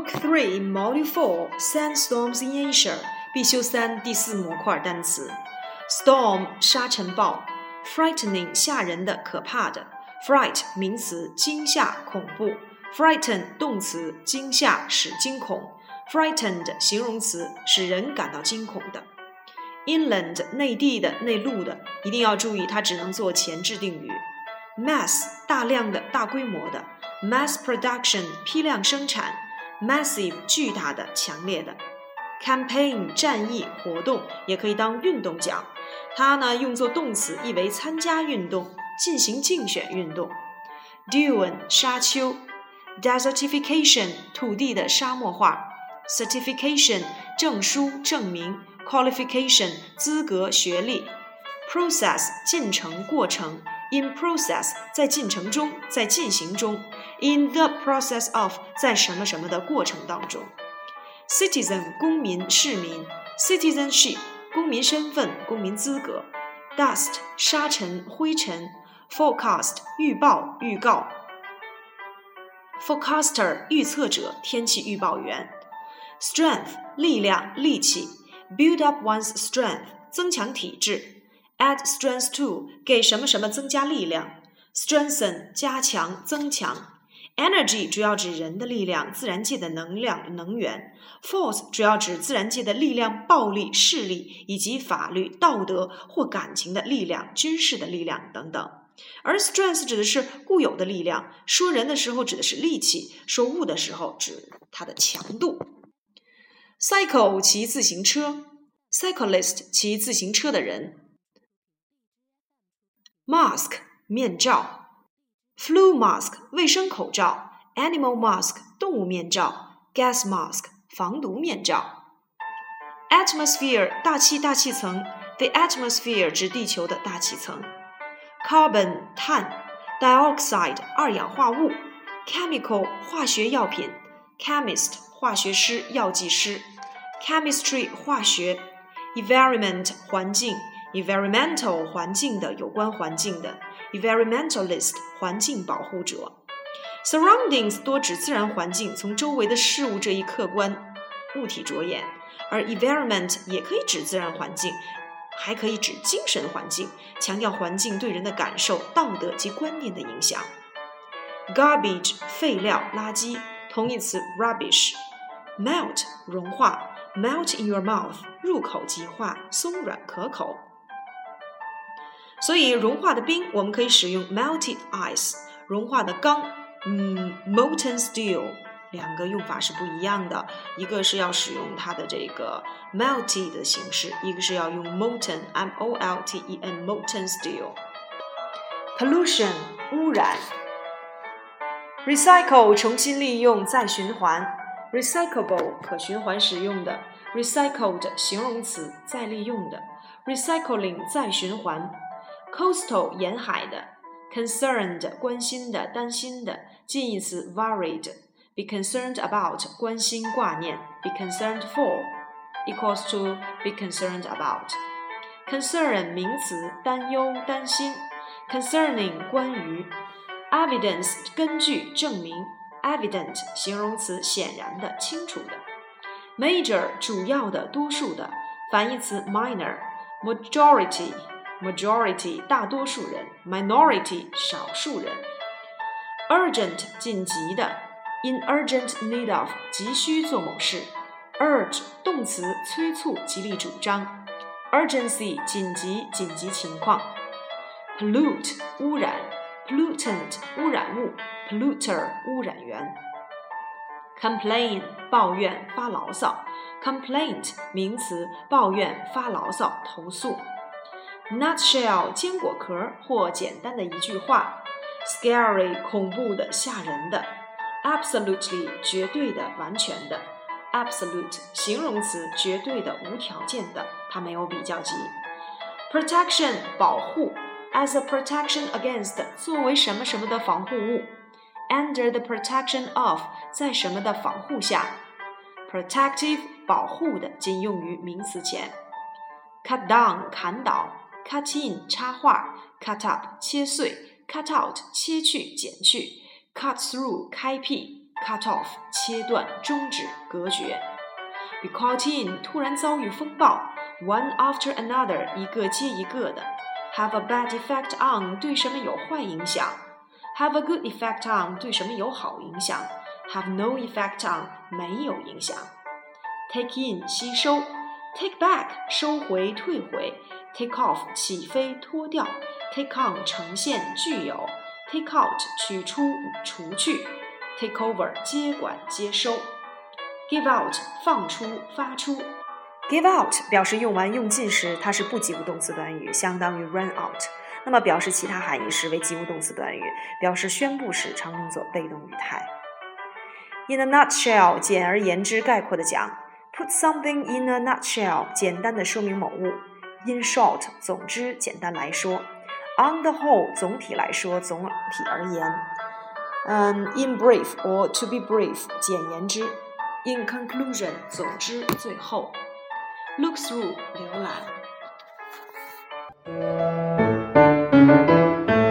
Book Three, Module Four, Sandstorms in Asia，必修三第四模块单词。Storm 沙尘暴，frightening 吓人的、可怕的。Fright 名词，惊吓、恐怖。Frighten 动词，惊吓、使惊恐。Frightened 形容词，使人感到惊恐的。Inland 内地的、内陆的，一定要注意，它只能做前置定语。Mass 大量的、大规模的。Mass production 批量生产。Massive 巨大的、强烈的。Campaign 战役、活动，也可以当运动讲。它呢用作动词，意为参加运动、进行竞选运动。Dune 沙丘。Desertification 土地的沙漠化。Certification 证书、证明。Qualification 资格、学历。Process 进程、过程。In process 在进程中，在进行中。In the process of 在什么什么的过程当中。Citizen 公民、市民。Citizenship 公民身份、公民资格。Dust 沙尘、灰尘。Forecast 预报、预告。Forecaster 预测者、天气预报员。Strength 力量、力气。Build up one's strength 增强体质。 Add strength to 给什么什么增加力量，strengthen 加强增强。Energy 主要指人的力量、自然界的能量、能源。Force 主要指自然界的力量、暴力、势力以及法律、道德或感情的力量、军事的力量等等。而 strength 指的是固有的力量，说人的时候指的是力气，说物的时候指它的强度。Cycle 骑自行车，cyclist 骑自行车的人。Mask 面罩，flu mask 卫生口罩，animal mask 动物面罩，gas mask 防毒面罩。Atmosphere 大气大气层，the atmosphere 指地球的大气层。Carbon 碳，dioxide 二氧化物，chemical 化学药品，chemist 化学师药剂师，chemistry 化学，environment 环境。 Environmental 环境的有关环境的 environmentalist 环境保护者 surroundings 多指自然环境，从周围的事物这一客观物体着眼，而 environment 也可以指自然环境，还可以指精神环境，强调环境对人的感受、道德及观念的影响。garbage 废料、垃圾，同义词 rubbish。melt 融化，melt in your mouth 入口即化，松软可口。所以融化的冰，我们可以使用 melted ice；融化的钢，嗯，molten steel。两个用法是不一样的，一个是要使用它的这个 melted 的形式，一个是要用 molten，m o l t e n，molten steel。pollution 污染，recycle 重新利用再循环，recyclable 可循环使用的，recycled 形容词再利用的，recycling 再循环。coastal 沿海的，concerned 关心的、担心的，近义词 worried，be concerned about 关心挂念，be concerned for equals to be concerned about。concern 名词担忧、担心，concerning 关于，evidence 根据、证明，evident 形容词显然的、清楚的，major 主要的、多数的，反义词 minor，majority。 majority 大多数人，minority 少数人。urgent 紧急的，in urgent need of 急需做某事。urge 动词催促、极力主张。urgency 紧急、紧急情况。pollute 污染，pollutant 污染物，polluter 污染源。complain 抱怨、发牢骚。complaint 名词抱怨、发牢骚、投诉。 Nutshell 坚果壳或简单的一句话，Scary 恐怖的、吓人的，Absolutely 绝对的、完全的，Absolute 形容词绝对的、无条件的，它没有比较级。Protection 保护，as a protection against 作为什么什么的防护物，Under the protection of 在什么的防护下，Protective 保护的仅用于名词前，Cut down 砍倒。Cut in 插画，cut up 切碎，cut out 切去剪去，cut through 开辟 cut off 切断、终止、隔绝。be caught in 突然遭遇风暴，one after another 一个接一个的。have a bad effect on 对什么有坏影响，have a good effect on 对什么有好影响，have no effect on 没有影响。take in 吸收，take back 收回退回，take off 起飞脱掉，take on 呈现具有，take out 取出除去，take over 接管接收，give out 放出发出。Give out 表示用完用尽时，它是不及物动词短语，相当于 run out。那么表示其他含义时为及物动词短语，表示宣布时常用作被动语态。In a nutshell，简而言之，概括的讲，put something in a nutshell，简单的说明某物。In short，总之，简单来说。On the whole，总体来说，总体而言。嗯，in brief or to be brief，简言之。In conclusion，总之，最后。Look through，浏览。